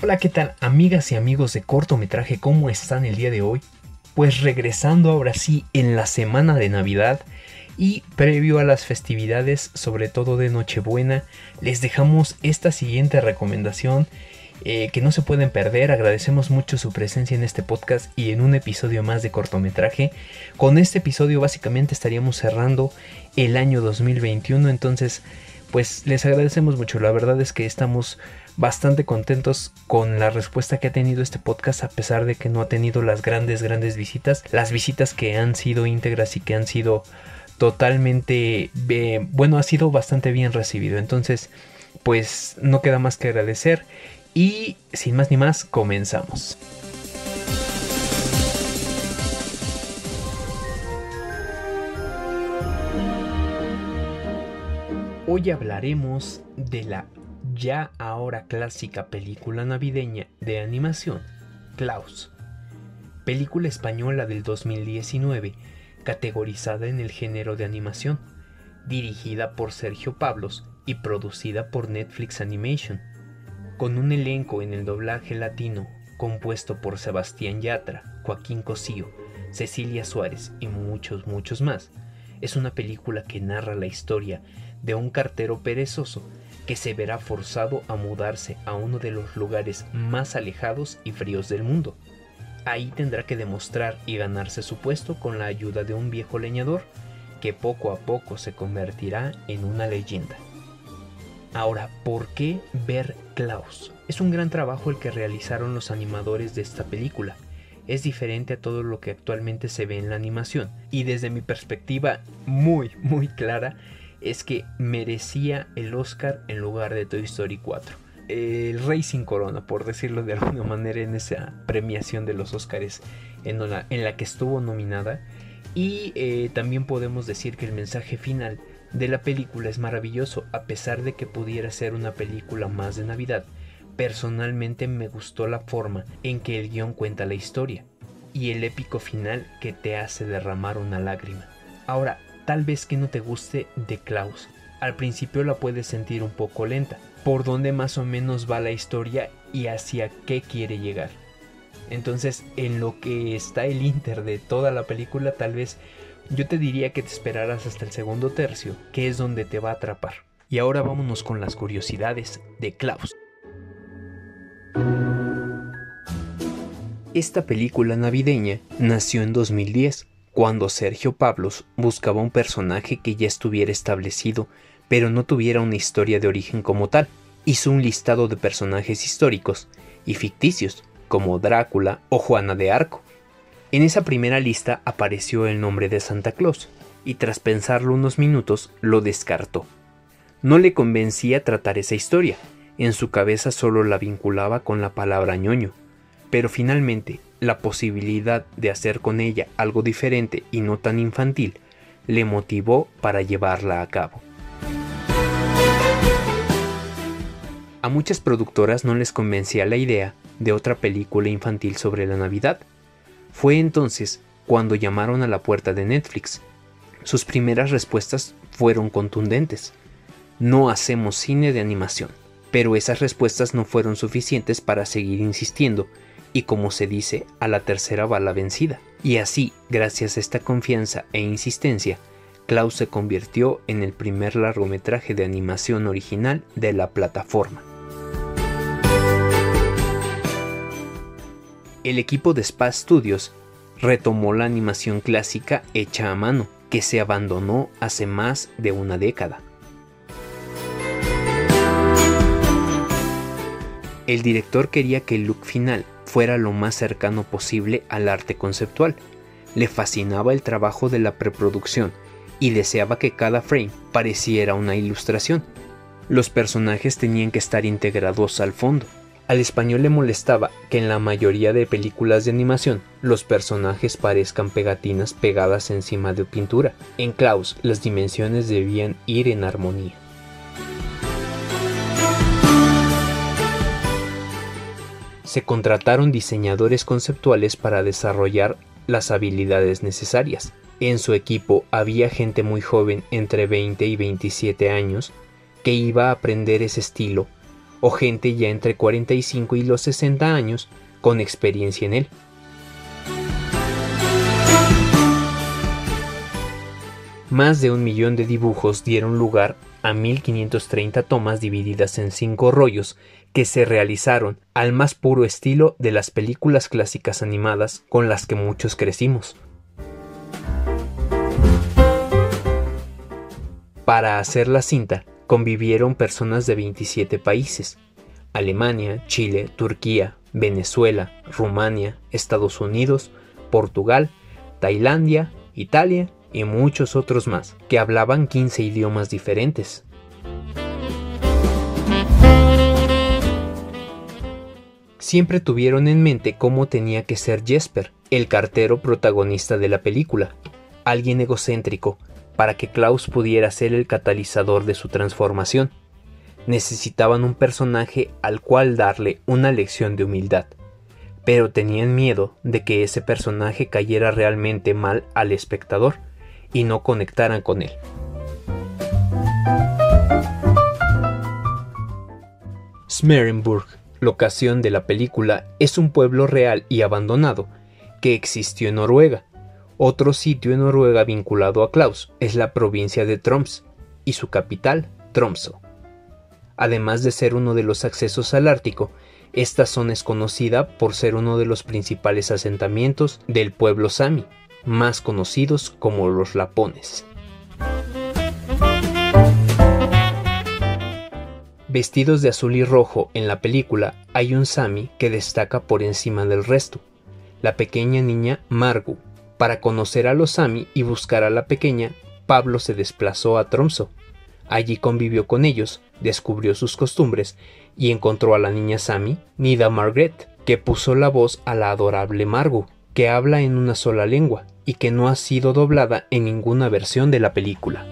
Hola, ¿qué tal amigas y amigos de cortometraje? ¿Cómo están el día de hoy? Pues regresando ahora sí en la semana de Navidad y previo a las festividades, sobre todo de Nochebuena, les dejamos esta siguiente recomendación eh, que no se pueden perder. Agradecemos mucho su presencia en este podcast y en un episodio más de cortometraje. Con este episodio básicamente estaríamos cerrando el año 2021, entonces pues les agradecemos mucho. La verdad es que estamos bastante contentos con la respuesta que ha tenido este podcast a pesar de que no ha tenido las grandes, grandes visitas. Las visitas que han sido íntegras y que han sido totalmente, bueno, ha sido bastante bien recibido. Entonces, pues no queda más que agradecer y sin más ni más, comenzamos. Hoy hablaremos de la ya ahora clásica película navideña de animación, Klaus. Película española del 2019, categorizada en el género de animación, dirigida por Sergio Pablos y producida por Netflix Animation, con un elenco en el doblaje latino compuesto por Sebastián Yatra, Joaquín Cosío, Cecilia Suárez y muchos, muchos más. Es una película que narra la historia de un cartero perezoso que se verá forzado a mudarse a uno de los lugares más alejados y fríos del mundo. Ahí tendrá que demostrar y ganarse su puesto con la ayuda de un viejo leñador que poco a poco se convertirá en una leyenda. Ahora, ¿por qué ver Klaus? Es un gran trabajo el que realizaron los animadores de esta película. Es diferente a todo lo que actualmente se ve en la animación y desde mi perspectiva muy muy clara es que merecía el Oscar en lugar de Toy Story 4. El rey sin corona, por decirlo de alguna manera, en esa premiación de los Oscars en la, en la que estuvo nominada. Y eh, también podemos decir que el mensaje final de la película es maravilloso, a pesar de que pudiera ser una película más de Navidad. Personalmente me gustó la forma en que el guion cuenta la historia y el épico final que te hace derramar una lágrima. Ahora, Tal vez que no te guste de Klaus. Al principio la puedes sentir un poco lenta, por dónde más o menos va la historia y hacia qué quiere llegar. Entonces, en lo que está el inter de toda la película, tal vez yo te diría que te esperaras hasta el segundo tercio, que es donde te va a atrapar. Y ahora vámonos con las curiosidades de Klaus. Esta película navideña nació en 2010 cuando Sergio Pablos buscaba un personaje que ya estuviera establecido, pero no tuviera una historia de origen como tal, hizo un listado de personajes históricos y ficticios, como Drácula o Juana de Arco. En esa primera lista apareció el nombre de Santa Claus, y tras pensarlo unos minutos lo descartó. No le convencía tratar esa historia, en su cabeza solo la vinculaba con la palabra ñoño, pero finalmente la posibilidad de hacer con ella algo diferente y no tan infantil le motivó para llevarla a cabo. A muchas productoras no les convencía la idea de otra película infantil sobre la Navidad. Fue entonces cuando llamaron a la puerta de Netflix. Sus primeras respuestas fueron contundentes. No hacemos cine de animación. Pero esas respuestas no fueron suficientes para seguir insistiendo y como se dice, a la tercera va la vencida. Y así, gracias a esta confianza e insistencia, Klaus se convirtió en el primer largometraje de animación original de la plataforma. El equipo de Spa Studios retomó la animación clásica hecha a mano, que se abandonó hace más de una década. El director quería que el look final fuera lo más cercano posible al arte conceptual. Le fascinaba el trabajo de la preproducción y deseaba que cada frame pareciera una ilustración. Los personajes tenían que estar integrados al fondo. Al español le molestaba que en la mayoría de películas de animación los personajes parezcan pegatinas pegadas encima de pintura. En Klaus las dimensiones debían ir en armonía. Se contrataron diseñadores conceptuales para desarrollar las habilidades necesarias. En su equipo había gente muy joven entre 20 y 27 años que iba a aprender ese estilo o gente ya entre 45 y los 60 años con experiencia en él. Más de un millón de dibujos dieron lugar a 1530 tomas divididas en cinco rollos que se realizaron al más puro estilo de las películas clásicas animadas con las que muchos crecimos. Para hacer la cinta convivieron personas de 27 países, Alemania, Chile, Turquía, Venezuela, Rumania, Estados Unidos, Portugal, Tailandia, Italia y muchos otros más, que hablaban 15 idiomas diferentes. Siempre tuvieron en mente cómo tenía que ser Jesper, el cartero protagonista de la película, alguien egocéntrico, para que Klaus pudiera ser el catalizador de su transformación. Necesitaban un personaje al cual darle una lección de humildad, pero tenían miedo de que ese personaje cayera realmente mal al espectador y no conectaran con él. Smerenburg, locación de la película, es un pueblo real y abandonado que existió en Noruega otro sitio en Noruega vinculado a Klaus es la provincia de Troms y su capital, Tromso. Además de ser uno de los accesos al Ártico, esta zona es conocida por ser uno de los principales asentamientos del pueblo sami, más conocidos como los lapones. Vestidos de azul y rojo en la película hay un sami que destaca por encima del resto, la pequeña niña Margu, para conocer a los Sami y buscar a la pequeña, Pablo se desplazó a Tromso. Allí convivió con ellos, descubrió sus costumbres y encontró a la niña Sami, Nida Margaret, que puso la voz a la adorable Margot, que habla en una sola lengua y que no ha sido doblada en ninguna versión de la película.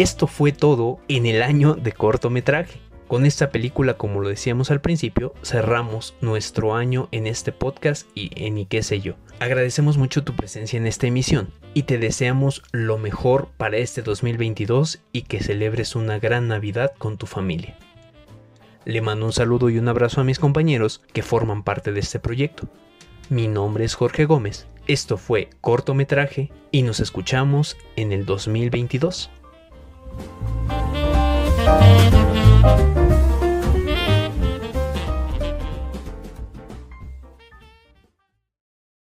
Esto fue todo en el año de cortometraje. Con esta película, como lo decíamos al principio, cerramos nuestro año en este podcast y en y qué sé yo. Agradecemos mucho tu presencia en esta emisión y te deseamos lo mejor para este 2022 y que celebres una gran Navidad con tu familia. Le mando un saludo y un abrazo a mis compañeros que forman parte de este proyecto. Mi nombre es Jorge Gómez, esto fue cortometraje y nos escuchamos en el 2022. Thank you.